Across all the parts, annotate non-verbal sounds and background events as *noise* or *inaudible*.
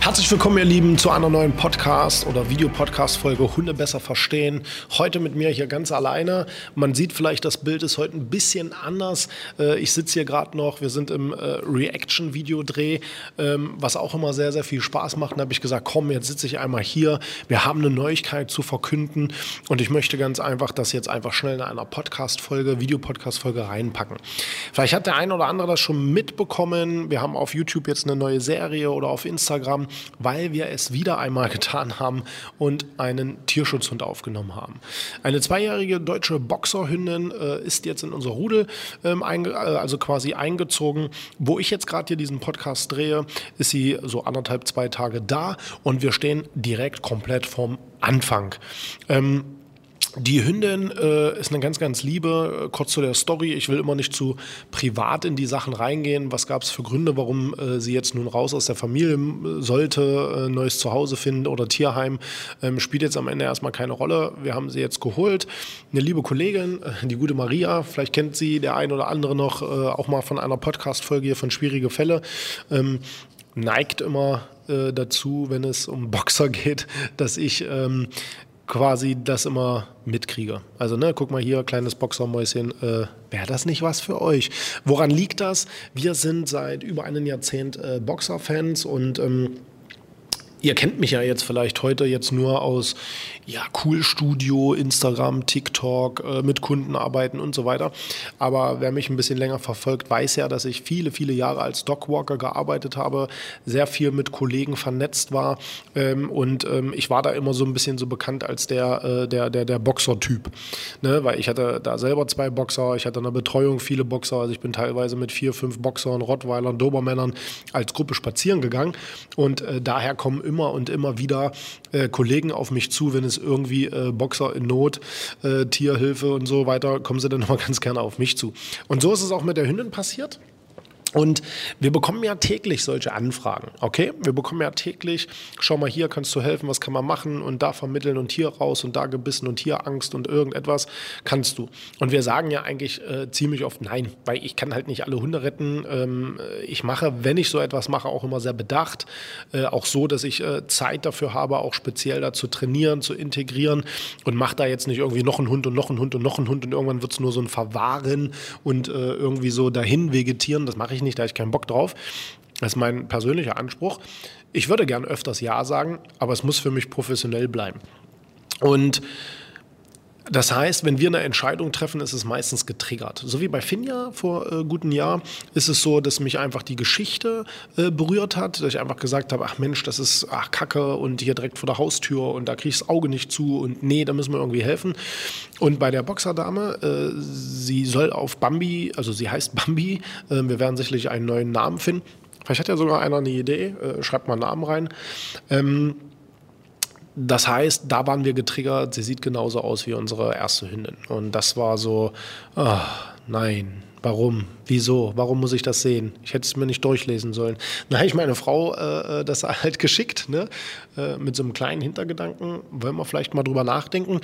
Herzlich willkommen, ihr Lieben, zu einer neuen Podcast- oder Videopodcast-Folge Hunde besser verstehen. Heute mit mir hier ganz alleine. Man sieht vielleicht, das Bild ist heute ein bisschen anders. Äh, ich sitze hier gerade noch, wir sind im äh, Reaction-Videodreh, ähm, was auch immer sehr, sehr viel Spaß macht. Da habe ich gesagt, komm, jetzt sitze ich einmal hier. Wir haben eine Neuigkeit zu verkünden und ich möchte ganz einfach das jetzt einfach schnell in einer Podcast-Folge, Videopodcast-Folge reinpacken. Vielleicht hat der eine oder andere das schon mitbekommen. Wir haben auf YouTube jetzt eine neue Serie oder auf Instagram weil wir es wieder einmal getan haben und einen Tierschutzhund aufgenommen haben. Eine zweijährige deutsche Boxerhündin äh, ist jetzt in unser Rudel ähm, äh, also quasi eingezogen. Wo ich jetzt gerade hier diesen Podcast drehe, ist sie so anderthalb, zwei Tage da und wir stehen direkt komplett vom Anfang. Ähm, die Hündin äh, ist eine ganz, ganz liebe. Äh, kurz zu der Story. Ich will immer nicht zu privat in die Sachen reingehen. Was gab es für Gründe, warum äh, sie jetzt nun raus aus der Familie äh, sollte, äh, neues Zuhause finden oder Tierheim? Ähm, spielt jetzt am Ende erstmal keine Rolle. Wir haben sie jetzt geholt. Eine liebe Kollegin, äh, die gute Maria, vielleicht kennt sie der ein oder andere noch, auch mal von einer Podcast-Folge hier von Schwierige Fälle, ähm, neigt immer dazu, wenn es um Boxer *laughs* geht, dass ich ähm, quasi das immer mitkriege. Also, ne, guck mal hier, kleines Boxermäuschen, äh, wäre das nicht was für euch? Woran liegt das? Wir sind seit über einem Jahrzehnt äh, Boxerfans und ähm, Ihr kennt mich ja jetzt vielleicht heute jetzt nur aus ja, Cool Studio, Instagram, TikTok, äh, mit Kunden arbeiten und so weiter. Aber wer mich ein bisschen länger verfolgt, weiß ja, dass ich viele, viele Jahre als Dogwalker gearbeitet habe, sehr viel mit Kollegen vernetzt war ähm, und ähm, ich war da immer so ein bisschen so bekannt als der, äh, der, der, der Boxer-Typ. Ne? Weil ich hatte da selber zwei Boxer, ich hatte eine Betreuung, viele Boxer, also ich bin teilweise mit vier, fünf Boxern, Rottweilern, Dobermännern als Gruppe spazieren gegangen und äh, daher kommen immer und immer wieder äh, Kollegen auf mich zu, wenn es irgendwie äh, Boxer in Not, äh, Tierhilfe und so weiter, kommen sie dann *laughs* immer ganz gerne auf mich zu. Und so ist es auch mit der Hündin passiert. Und wir bekommen ja täglich solche Anfragen, okay? Wir bekommen ja täglich, schau mal hier, kannst du helfen, was kann man machen und da vermitteln und hier raus und da gebissen und hier Angst und irgendetwas kannst du. Und wir sagen ja eigentlich äh, ziemlich oft nein, weil ich kann halt nicht alle Hunde retten. Ähm, ich mache, wenn ich so etwas mache, auch immer sehr bedacht. Äh, auch so, dass ich äh, Zeit dafür habe, auch speziell da zu trainieren, zu integrieren und mache da jetzt nicht irgendwie noch einen Hund und noch einen Hund und noch einen Hund und irgendwann wird es nur so ein Verwahren und äh, irgendwie so dahin vegetieren. Das mache ich ich nicht, da habe ich keinen Bock drauf. Das ist mein persönlicher Anspruch. Ich würde gern öfters Ja sagen, aber es muss für mich professionell bleiben. Und das heißt, wenn wir eine Entscheidung treffen, ist es meistens getriggert. So wie bei Finja vor äh, gutem Jahr ist es so, dass mich einfach die Geschichte äh, berührt hat, dass ich einfach gesagt habe, ach Mensch, das ist ach Kacke und hier direkt vor der Haustür und da kriege ich das Auge nicht zu und nee, da müssen wir irgendwie helfen. Und bei der Boxerdame, äh, sie soll auf Bambi, also sie heißt Bambi, äh, wir werden sicherlich einen neuen Namen finden. Vielleicht hat ja sogar einer eine Idee, äh, schreibt mal einen Namen rein. Ähm, das heißt, da waren wir getriggert. Sie sieht genauso aus wie unsere erste Hündin. Und das war so, oh, nein, warum? Wieso? Warum muss ich das sehen? Ich hätte es mir nicht durchlesen sollen. Dann habe ich meine Frau äh, äh das *laughs* halt geschickt, ne? Äh, mit so einem kleinen Hintergedanken. Wollen wir vielleicht mal drüber nachdenken?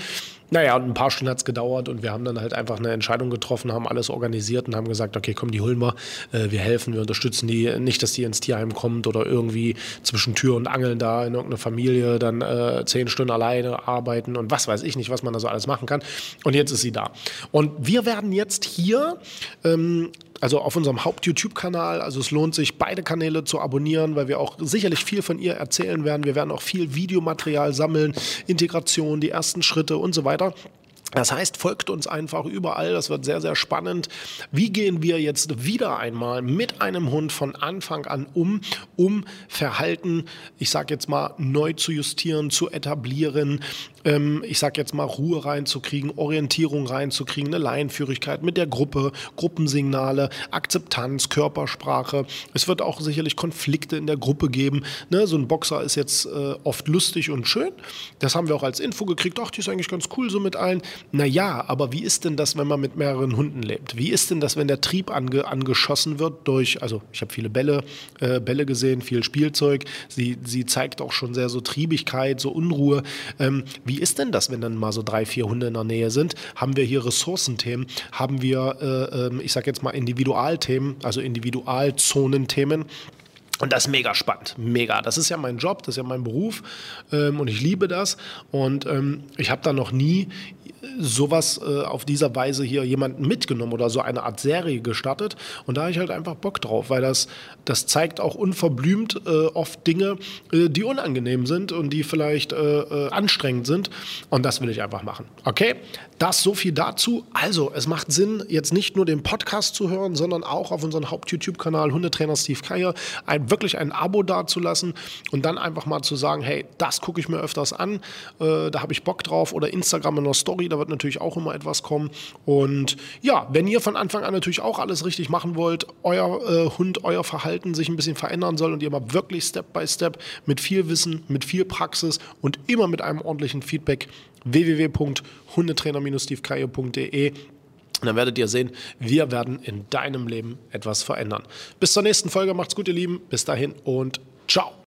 Naja, ein paar Stunden hat es gedauert und wir haben dann halt einfach eine Entscheidung getroffen, haben alles organisiert und haben gesagt, okay, komm, die holen wir, äh, wir helfen, wir unterstützen die. Nicht, dass die ins Tierheim kommt oder irgendwie zwischen Tür und Angeln da in irgendeiner Familie dann äh, zehn Stunden alleine arbeiten und was weiß ich nicht, was man da so alles machen kann. Und jetzt ist sie da. Und wir werden jetzt hier ähm, also auf unserem Haupt-YouTube-Kanal. Also es lohnt sich, beide Kanäle zu abonnieren, weil wir auch sicherlich viel von ihr erzählen werden. Wir werden auch viel Videomaterial sammeln, Integration, die ersten Schritte und so weiter. Das heißt, folgt uns einfach überall. Das wird sehr, sehr spannend. Wie gehen wir jetzt wieder einmal mit einem Hund von Anfang an um, um Verhalten, ich sage jetzt mal, neu zu justieren, zu etablieren, ähm, ich sage jetzt mal, Ruhe reinzukriegen, Orientierung reinzukriegen, eine Laienführigkeit mit der Gruppe, Gruppensignale, Akzeptanz, Körpersprache. Es wird auch sicherlich Konflikte in der Gruppe geben. Ne? So ein Boxer ist jetzt äh, oft lustig und schön. Das haben wir auch als Info gekriegt. Ach, die ist eigentlich ganz cool so mit allen. Naja, aber wie ist denn das, wenn man mit mehreren Hunden lebt? Wie ist denn das, wenn der Trieb ange, angeschossen wird durch, also ich habe viele Bälle, äh, Bälle gesehen, viel Spielzeug. Sie, sie zeigt auch schon sehr so Triebigkeit, so Unruhe. Ähm, wie ist denn das, wenn dann mal so drei, vier Hunde in der Nähe sind? Haben wir hier Ressourcenthemen? Haben wir, äh, äh, ich sage jetzt mal Individualthemen, also Individualzonenthemen? Und das ist mega spannend, mega. Das ist ja mein Job, das ist ja mein Beruf ähm, und ich liebe das. Und ähm, ich habe da noch nie sowas äh, auf dieser Weise hier jemanden mitgenommen oder so eine Art Serie gestartet. Und da habe ich halt einfach Bock drauf, weil das, das zeigt auch unverblümt äh, oft Dinge, äh, die unangenehm sind und die vielleicht äh, äh, anstrengend sind. Und das will ich einfach machen. Okay, das so viel dazu. Also, es macht Sinn, jetzt nicht nur den Podcast zu hören, sondern auch auf unseren Haupt-YouTube-Kanal Hundetrainer Steve Keier ein, wirklich ein Abo dazulassen und dann einfach mal zu sagen, hey, das gucke ich mir öfters an, äh, da habe ich Bock drauf oder Instagram in der Story, da wird natürlich auch immer etwas kommen. Und ja, wenn ihr von Anfang an natürlich auch alles richtig machen wollt, euer äh, Hund, euer Verhalten sich ein bisschen verändern soll und ihr mal wirklich Step by Step mit viel Wissen, mit viel Praxis und immer mit einem ordentlichen Feedback www.hundetrainer-stevekaye.de und dann werdet ihr sehen, wir werden in deinem Leben etwas verändern. Bis zur nächsten Folge, macht's gut, ihr Lieben. Bis dahin und ciao.